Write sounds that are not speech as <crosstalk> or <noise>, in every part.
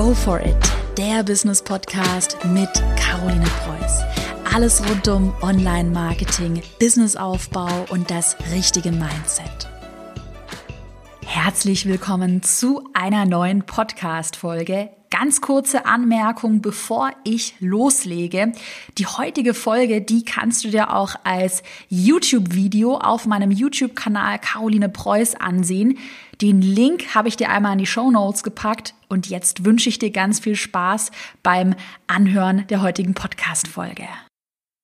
Go for it, der Business Podcast mit Caroline Preuß. Alles rund um Online-Marketing, Businessaufbau und das richtige Mindset. Herzlich willkommen zu einer neuen Podcast-Folge Ganz kurze Anmerkung, bevor ich loslege. Die heutige Folge, die kannst du dir auch als YouTube-Video auf meinem YouTube-Kanal Caroline Preuß ansehen. Den Link habe ich dir einmal in die Show Notes gepackt und jetzt wünsche ich dir ganz viel Spaß beim Anhören der heutigen Podcast-Folge.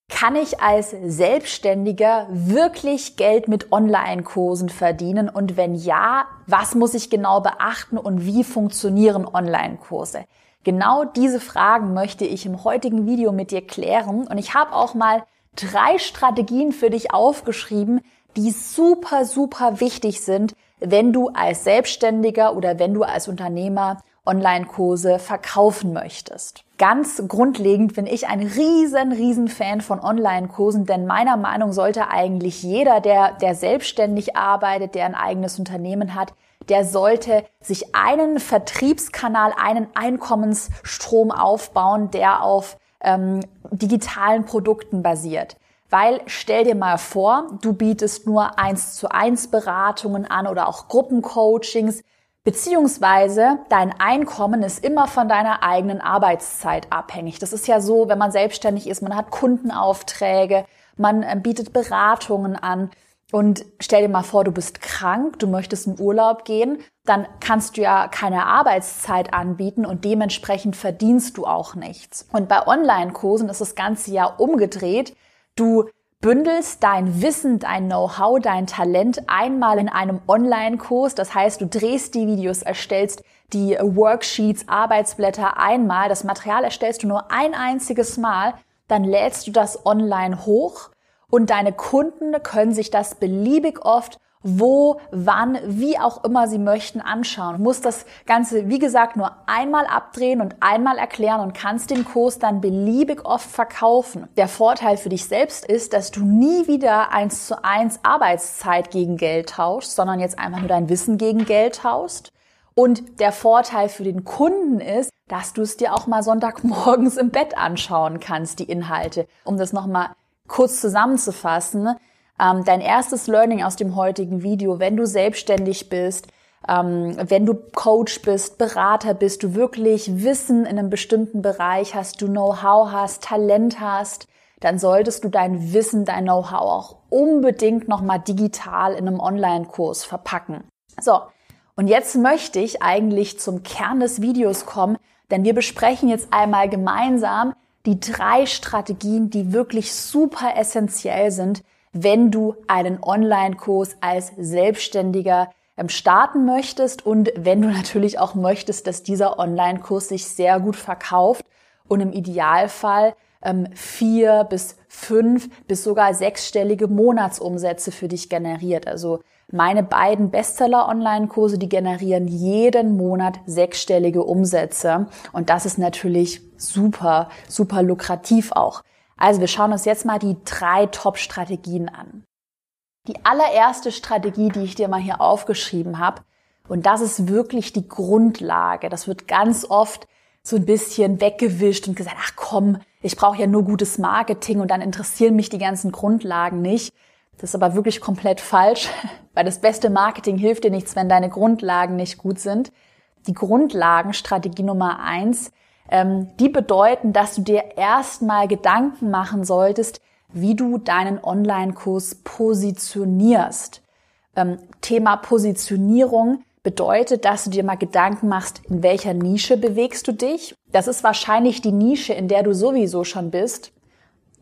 Kann ich als Selbstständiger wirklich Geld mit Online-Kursen verdienen? Und wenn ja, was muss ich genau beachten und wie funktionieren Online-Kurse? Genau diese Fragen möchte ich im heutigen Video mit dir klären. Und ich habe auch mal drei Strategien für dich aufgeschrieben, die super, super wichtig sind, wenn du als Selbstständiger oder wenn du als Unternehmer Online-Kurse verkaufen möchtest. Ganz grundlegend bin ich ein riesen, riesen Fan von Online-Kursen, denn meiner Meinung sollte eigentlich jeder, der, der selbstständig arbeitet, der ein eigenes Unternehmen hat, der sollte sich einen Vertriebskanal, einen Einkommensstrom aufbauen, der auf ähm, digitalen Produkten basiert. Weil stell dir mal vor, du bietest nur eins zu eins Beratungen an oder auch Gruppencoachings Beziehungsweise dein Einkommen ist immer von deiner eigenen Arbeitszeit abhängig. Das ist ja so, wenn man selbstständig ist, man hat Kundenaufträge, man äh, bietet Beratungen an. Und stell dir mal vor, du bist krank, du möchtest in Urlaub gehen, dann kannst du ja keine Arbeitszeit anbieten und dementsprechend verdienst du auch nichts. Und bei Online-Kursen ist das Ganze ja umgedreht. Du bündelst dein Wissen, dein Know-how, dein Talent einmal in einem Online-Kurs. Das heißt, du drehst die Videos, erstellst die Worksheets, Arbeitsblätter einmal. Das Material erstellst du nur ein einziges Mal. Dann lädst du das online hoch und deine Kunden können sich das beliebig oft wo, wann, wie auch immer Sie möchten, anschauen. Du musst das Ganze, wie gesagt, nur einmal abdrehen und einmal erklären und kannst den Kurs dann beliebig oft verkaufen. Der Vorteil für dich selbst ist, dass du nie wieder eins zu eins Arbeitszeit gegen Geld tauschst, sondern jetzt einfach nur dein Wissen gegen Geld tauschst. Und der Vorteil für den Kunden ist, dass du es dir auch mal Sonntagmorgens im Bett anschauen kannst, die Inhalte. Um das nochmal kurz zusammenzufassen, ähm, dein erstes Learning aus dem heutigen Video, wenn du selbstständig bist, ähm, wenn du Coach bist, Berater bist, du wirklich Wissen in einem bestimmten Bereich hast, du Know-how hast, Talent hast, dann solltest du dein Wissen, dein Know-how auch unbedingt nochmal digital in einem Online-Kurs verpacken. So. Und jetzt möchte ich eigentlich zum Kern des Videos kommen, denn wir besprechen jetzt einmal gemeinsam die drei Strategien, die wirklich super essentiell sind, wenn du einen Online-Kurs als Selbstständiger ähm, starten möchtest und wenn du <laughs> natürlich auch möchtest, dass dieser Online-Kurs sich sehr gut verkauft und im Idealfall ähm, vier bis fünf bis sogar sechsstellige Monatsumsätze für dich generiert. Also meine beiden Bestseller-Online-Kurse, die generieren jeden Monat sechsstellige Umsätze und das ist natürlich super, super lukrativ auch. Also wir schauen uns jetzt mal die drei Top-Strategien an. Die allererste Strategie, die ich dir mal hier aufgeschrieben habe, und das ist wirklich die Grundlage. Das wird ganz oft so ein bisschen weggewischt und gesagt, ach komm, ich brauche ja nur gutes Marketing und dann interessieren mich die ganzen Grundlagen nicht. Das ist aber wirklich komplett falsch, <laughs> weil das beste Marketing hilft dir nichts, wenn deine Grundlagen nicht gut sind. Die Grundlagenstrategie Nummer eins ähm, die bedeuten, dass du dir erstmal Gedanken machen solltest, wie du deinen Online-Kurs positionierst. Ähm, Thema Positionierung bedeutet, dass du dir mal Gedanken machst, in welcher Nische bewegst du dich. Das ist wahrscheinlich die Nische, in der du sowieso schon bist.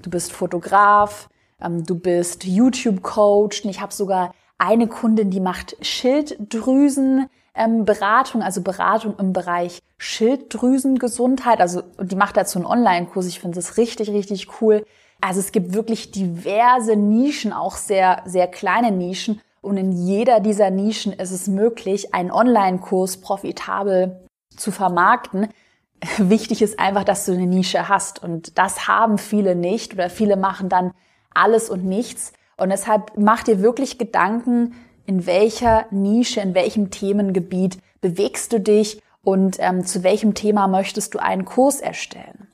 Du bist Fotograf, ähm, du bist YouTube-Coach. Ich habe sogar eine Kundin, die macht Schilddrüsen ähm, Beratung, also Beratung im Bereich Schilddrüsengesundheit. Also die macht dazu einen Online-Kurs. Ich finde das richtig, richtig cool. Also es gibt wirklich diverse Nischen, auch sehr, sehr kleine Nischen. Und in jeder dieser Nischen ist es möglich, einen Online-Kurs profitabel zu vermarkten. <laughs> Wichtig ist einfach, dass du eine Nische hast. Und das haben viele nicht oder viele machen dann alles und nichts. Und deshalb mach dir wirklich Gedanken, in welcher Nische, in welchem Themengebiet bewegst du dich und ähm, zu welchem Thema möchtest du einen Kurs erstellen.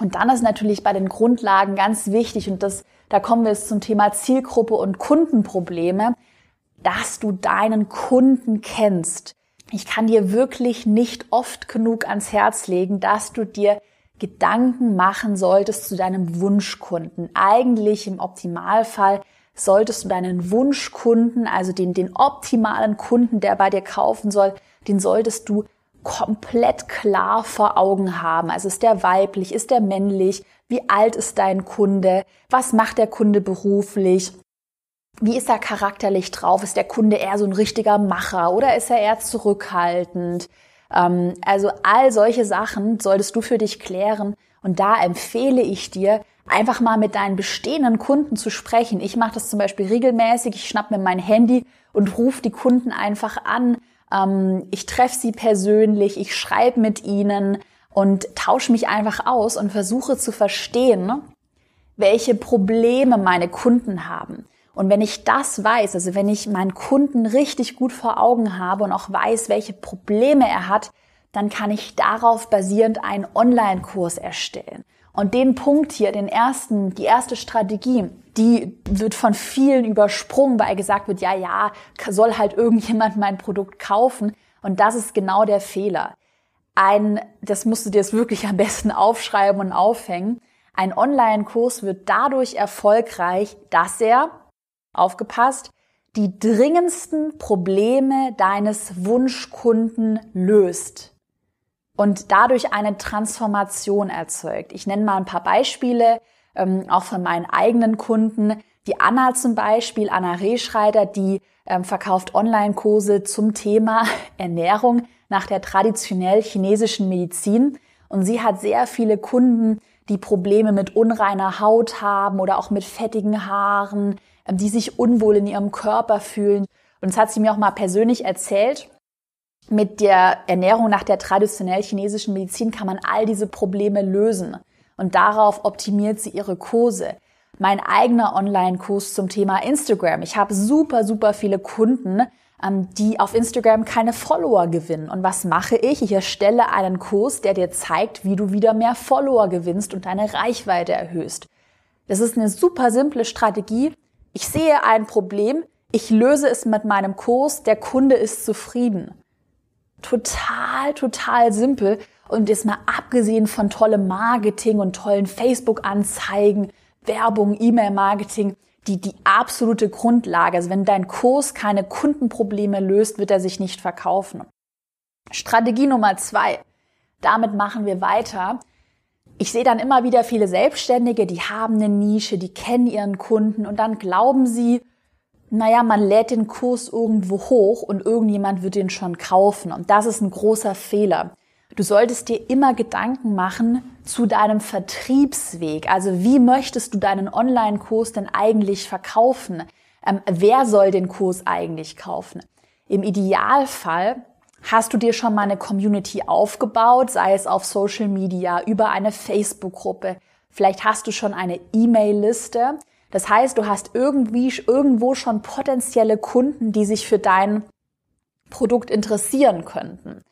Und dann ist natürlich bei den Grundlagen ganz wichtig, und das, da kommen wir jetzt zum Thema Zielgruppe und Kundenprobleme, dass du deinen Kunden kennst. Ich kann dir wirklich nicht oft genug ans Herz legen, dass du dir Gedanken machen solltest zu deinem Wunschkunden. Eigentlich im Optimalfall solltest du deinen Wunschkunden, also den, den optimalen Kunden, der bei dir kaufen soll, den solltest du komplett klar vor Augen haben. Also ist der weiblich, ist der männlich, wie alt ist dein Kunde, was macht der Kunde beruflich, wie ist er charakterlich drauf, ist der Kunde eher so ein richtiger Macher oder ist er eher zurückhaltend. Ähm, also all solche Sachen solltest du für dich klären und da empfehle ich dir, einfach mal mit deinen bestehenden Kunden zu sprechen. Ich mache das zum Beispiel regelmäßig. Ich schnapp mir mein Handy und rufe die Kunden einfach an. Ähm, ich treffe sie persönlich, ich schreibe mit ihnen und tausche mich einfach aus und versuche zu verstehen, welche Probleme meine Kunden haben. Und wenn ich das weiß, also wenn ich meinen Kunden richtig gut vor Augen habe und auch weiß, welche Probleme er hat, dann kann ich darauf basierend einen Online-Kurs erstellen. Und den Punkt hier, den ersten, die erste Strategie, die wird von vielen übersprungen, weil gesagt wird, ja, ja, soll halt irgendjemand mein Produkt kaufen. Und das ist genau der Fehler. Ein, das musst du dir jetzt wirklich am besten aufschreiben und aufhängen. Ein Online-Kurs wird dadurch erfolgreich, dass er, aufgepasst, die dringendsten Probleme deines Wunschkunden löst und dadurch eine Transformation erzeugt. Ich nenne mal ein paar Beispiele, ähm, auch von meinen eigenen Kunden. Die Anna zum Beispiel, Anna Rehschreiter, die ähm, verkauft Online-Kurse zum Thema <laughs> Ernährung nach der traditionell chinesischen Medizin. Und sie hat sehr viele Kunden, die Probleme mit unreiner Haut haben oder auch mit fettigen Haaren, ähm, die sich unwohl in ihrem Körper fühlen. Und das hat sie mir auch mal persönlich erzählt mit der Ernährung nach der traditionell chinesischen Medizin kann man all diese Probleme lösen. Und darauf optimiert sie ihre Kurse. Mein eigener Online-Kurs zum Thema Instagram. Ich habe super, super viele Kunden, die auf Instagram keine Follower gewinnen. Und was mache ich? Ich erstelle einen Kurs, der dir zeigt, wie du wieder mehr Follower gewinnst und deine Reichweite erhöhst. Das ist eine super simple Strategie. Ich sehe ein Problem, ich löse es mit meinem Kurs, der Kunde ist zufrieden total, total simpel. Und jetzt mal abgesehen von tollem Marketing und tollen Facebook-Anzeigen, Werbung, E-Mail-Marketing, die, die absolute Grundlage. Also wenn dein Kurs keine Kundenprobleme löst, wird er sich nicht verkaufen. Strategie Nummer zwei. Damit machen wir weiter. Ich sehe dann immer wieder viele Selbstständige, die haben eine Nische, die kennen ihren Kunden und dann glauben sie, naja, man lädt den Kurs irgendwo hoch und irgendjemand wird den schon kaufen. Und das ist ein großer Fehler. Du solltest dir immer Gedanken machen zu deinem Vertriebsweg. Also wie möchtest du deinen Online-Kurs denn eigentlich verkaufen? Ähm, wer soll den Kurs eigentlich kaufen? Im Idealfall hast du dir schon mal eine Community aufgebaut, sei es auf Social Media, über eine Facebook-Gruppe. Vielleicht hast du schon eine E-Mail-Liste das heißt, du hast irgendwie irgendwo schon potenzielle Kunden, die sich für dein Produkt interessieren könnten.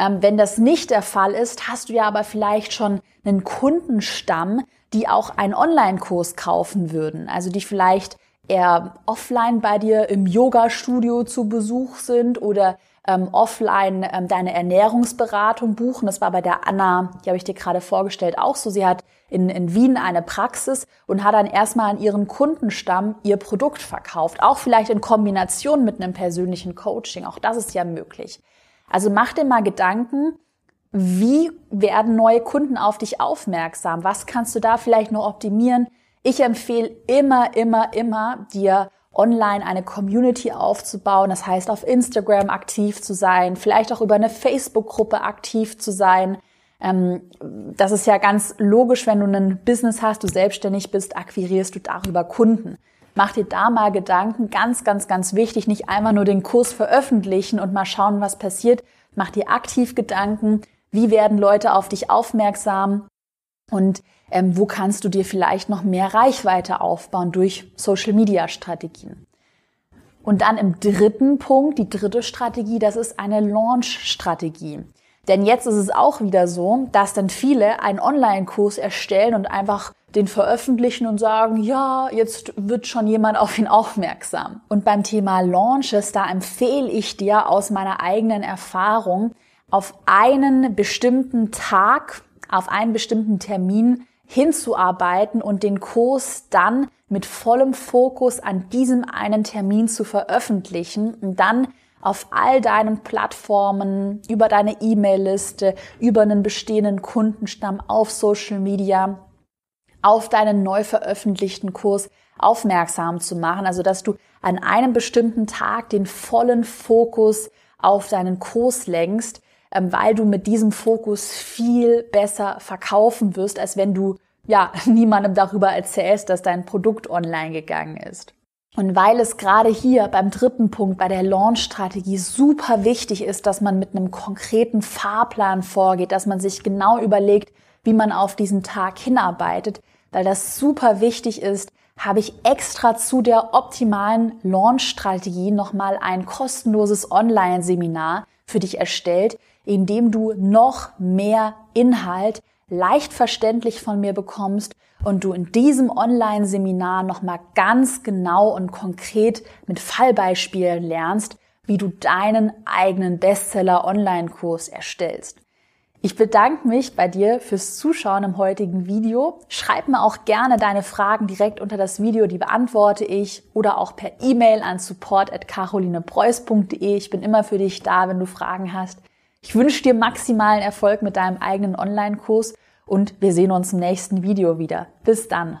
Ähm, wenn das nicht der Fall ist, hast du ja aber vielleicht schon einen Kundenstamm, die auch einen Online-Kurs kaufen würden. Also die vielleicht eher offline bei dir im Yoga-Studio zu Besuch sind oder ähm, offline ähm, deine Ernährungsberatung buchen. Das war bei der Anna, die habe ich dir gerade vorgestellt, auch so. Sie hat in, in Wien eine Praxis und hat dann erstmal an ihren Kundenstamm ihr Produkt verkauft. Auch vielleicht in Kombination mit einem persönlichen Coaching. Auch das ist ja möglich. Also mach dir mal Gedanken, wie werden neue Kunden auf dich aufmerksam? Was kannst du da vielleicht noch optimieren? Ich empfehle immer, immer, immer dir online eine Community aufzubauen. Das heißt, auf Instagram aktiv zu sein, vielleicht auch über eine Facebook-Gruppe aktiv zu sein. Ähm, das ist ja ganz logisch, wenn du ein Business hast, du selbstständig bist, akquirierst du darüber Kunden. Mach dir da mal Gedanken, ganz, ganz, ganz wichtig, nicht einmal nur den Kurs veröffentlichen und mal schauen, was passiert. Mach dir aktiv Gedanken, wie werden Leute auf dich aufmerksam und ähm, wo kannst du dir vielleicht noch mehr Reichweite aufbauen durch Social-Media-Strategien. Und dann im dritten Punkt, die dritte Strategie, das ist eine Launch-Strategie. Denn jetzt ist es auch wieder so, dass dann viele einen Online-Kurs erstellen und einfach den veröffentlichen und sagen, ja, jetzt wird schon jemand auf ihn aufmerksam. Und beim Thema Launches, da empfehle ich dir aus meiner eigenen Erfahrung, auf einen bestimmten Tag, auf einen bestimmten Termin hinzuarbeiten und den Kurs dann mit vollem Fokus an diesem einen Termin zu veröffentlichen und dann auf all deinen Plattformen, über deine E-Mail-Liste, über einen bestehenden Kundenstamm auf Social Media, auf deinen neu veröffentlichten Kurs aufmerksam zu machen. Also, dass du an einem bestimmten Tag den vollen Fokus auf deinen Kurs lenkst, ähm, weil du mit diesem Fokus viel besser verkaufen wirst, als wenn du ja <laughs> niemandem darüber erzählst, dass dein Produkt online gegangen ist. Und weil es gerade hier beim dritten Punkt, bei der Launch-Strategie super wichtig ist, dass man mit einem konkreten Fahrplan vorgeht, dass man sich genau überlegt, wie man auf diesen Tag hinarbeitet, weil das super wichtig ist, habe ich extra zu der optimalen Launch-Strategie nochmal ein kostenloses Online-Seminar für dich erstellt, in dem du noch mehr Inhalt leicht verständlich von mir bekommst und du in diesem Online-Seminar nochmal ganz genau und konkret mit Fallbeispielen lernst, wie du deinen eigenen Bestseller-Online-Kurs erstellst. Ich bedanke mich bei dir fürs Zuschauen im heutigen Video. Schreib mir auch gerne deine Fragen direkt unter das Video, die beantworte ich oder auch per E-Mail an support@carolinepreuß.de. Ich bin immer für dich da, wenn du Fragen hast. Ich wünsche dir maximalen Erfolg mit deinem eigenen Online-Kurs und wir sehen uns im nächsten Video wieder. Bis dann.